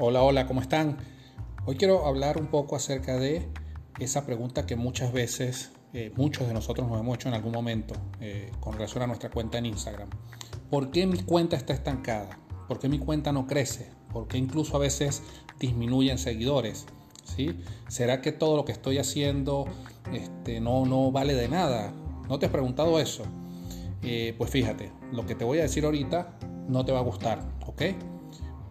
Hola, hola, ¿cómo están? Hoy quiero hablar un poco acerca de esa pregunta que muchas veces eh, muchos de nosotros nos hemos hecho en algún momento eh, con relación a nuestra cuenta en Instagram. ¿Por qué mi cuenta está estancada? ¿Por qué mi cuenta no crece? ¿Por qué incluso a veces disminuyen seguidores? ¿Sí? ¿Será que todo lo que estoy haciendo este, no, no vale de nada? ¿No te has preguntado eso? Eh, pues fíjate, lo que te voy a decir ahorita no te va a gustar, ¿ok?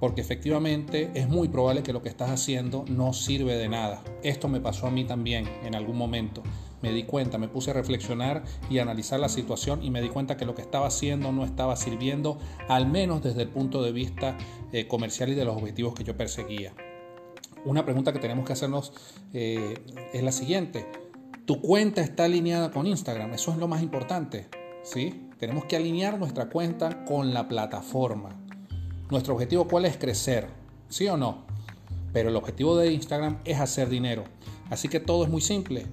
Porque efectivamente es muy probable que lo que estás haciendo no sirve de nada. Esto me pasó a mí también en algún momento. Me di cuenta, me puse a reflexionar y analizar la situación y me di cuenta que lo que estaba haciendo no estaba sirviendo, al menos desde el punto de vista eh, comercial y de los objetivos que yo perseguía. Una pregunta que tenemos que hacernos eh, es la siguiente. ¿Tu cuenta está alineada con Instagram? Eso es lo más importante. ¿sí? Tenemos que alinear nuestra cuenta con la plataforma. Nuestro objetivo cuál es crecer, ¿sí o no? Pero el objetivo de Instagram es hacer dinero. Así que todo es muy simple.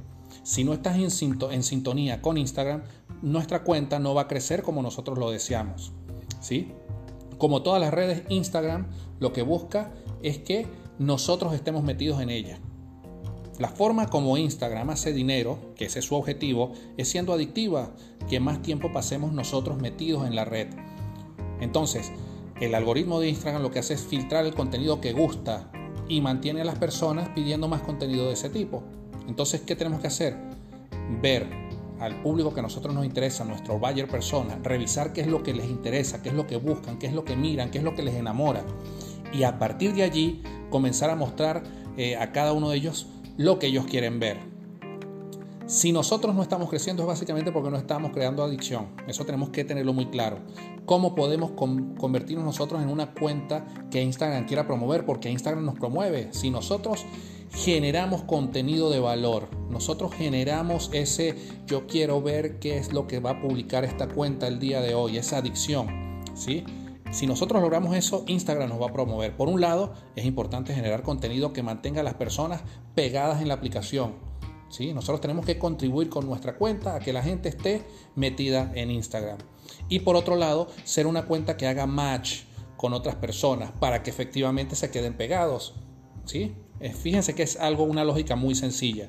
Si no estás en, sintonía con Instagram, nuestra cuenta no va a crecer como nosotros lo deseamos. ¿sí? Como todas las redes, Instagram lo que busca es que nosotros estemos metidos en ella. La forma como Instagram hace dinero, que ese es su objetivo, es siendo adictiva, que más tiempo pasemos nosotros metidos en la red. Entonces, el algoritmo de Instagram lo que hace es filtrar el contenido que gusta y mantiene a las personas pidiendo más contenido de ese tipo. Entonces, ¿qué tenemos que hacer? Ver al público que a nosotros nos interesa, nuestro buyer persona, revisar qué es lo que les interesa, qué es lo que buscan, qué es lo que miran, qué es lo que les enamora. Y a partir de allí comenzar a mostrar eh, a cada uno de ellos lo que ellos quieren ver. Si nosotros no estamos creciendo es básicamente porque no estamos creando adicción. Eso tenemos que tenerlo muy claro. ¿Cómo podemos convertirnos nosotros en una cuenta que Instagram quiera promover? Porque Instagram nos promueve. Si nosotros generamos contenido de valor, nosotros generamos ese yo quiero ver qué es lo que va a publicar esta cuenta el día de hoy, esa adicción. ¿sí? Si nosotros logramos eso, Instagram nos va a promover. Por un lado, es importante generar contenido que mantenga a las personas pegadas en la aplicación nosotros tenemos que contribuir con nuestra cuenta a que la gente esté metida en Instagram. Y por otro lado, ser una cuenta que haga match con otras personas para que efectivamente se queden pegados. ¿sí? Eh, fíjense que es algo, una lógica muy sencilla.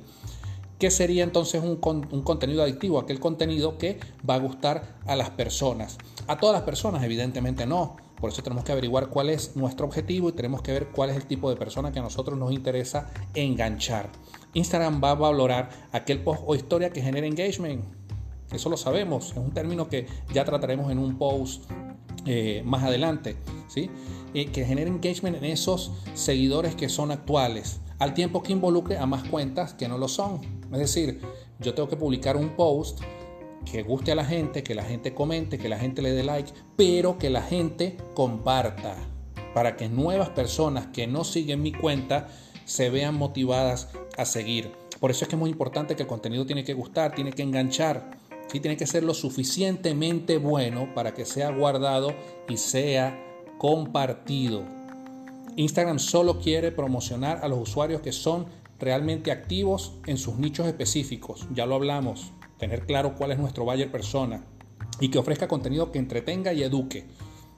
¿Qué sería entonces un, un, contenido adictivo? Aquel contenido que va a gustar a las personas. A todas las personas, evidentemente no. Por eso tenemos que averiguar cuál es nuestro objetivo y tenemos que ver cuál es el tipo de persona que a nosotros nos interesa enganchar. Instagram va a valorar aquel post o historia que genere engagement. Eso lo sabemos, es un término que ya trataremos en un post eh, más adelante, ¿sí? que genere engagement en esos seguidores que son actuales, al tiempo que involucre a más cuentas que no lo son. Es decir, yo tengo que publicar un post que guste a la gente, que la gente comente, que la gente le dé like, pero que la gente comparta para que nuevas personas que no siguen mi cuenta se vean motivadas a seguir. Por eso es que es muy importante que el contenido tiene que gustar, tiene que enganchar, ¿sí? tiene que ser lo suficientemente bueno para que sea guardado y sea compartido. Instagram solo quiere promocionar a los usuarios que son realmente activos en sus nichos específicos. Ya lo hablamos tener claro cuál es nuestro buyer persona y que ofrezca contenido que entretenga y eduque.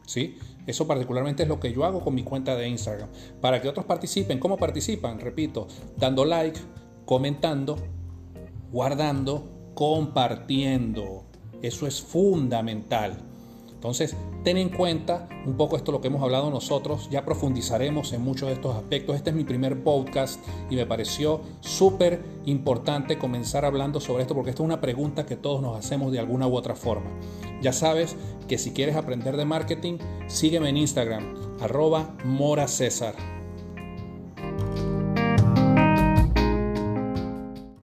¿sí? Eso particularmente es lo que yo hago con mi cuenta de Instagram. Para que otros participen, ¿cómo participan? Repito, dando like, comentando, guardando, compartiendo. Eso es fundamental. Entonces, ten en cuenta un poco esto lo que hemos hablado nosotros, ya profundizaremos en muchos de estos aspectos. Este es mi primer podcast y me pareció súper importante comenzar hablando sobre esto porque esto es una pregunta que todos nos hacemos de alguna u otra forma. Ya sabes que si quieres aprender de marketing, sígueme en Instagram, arroba Mora César.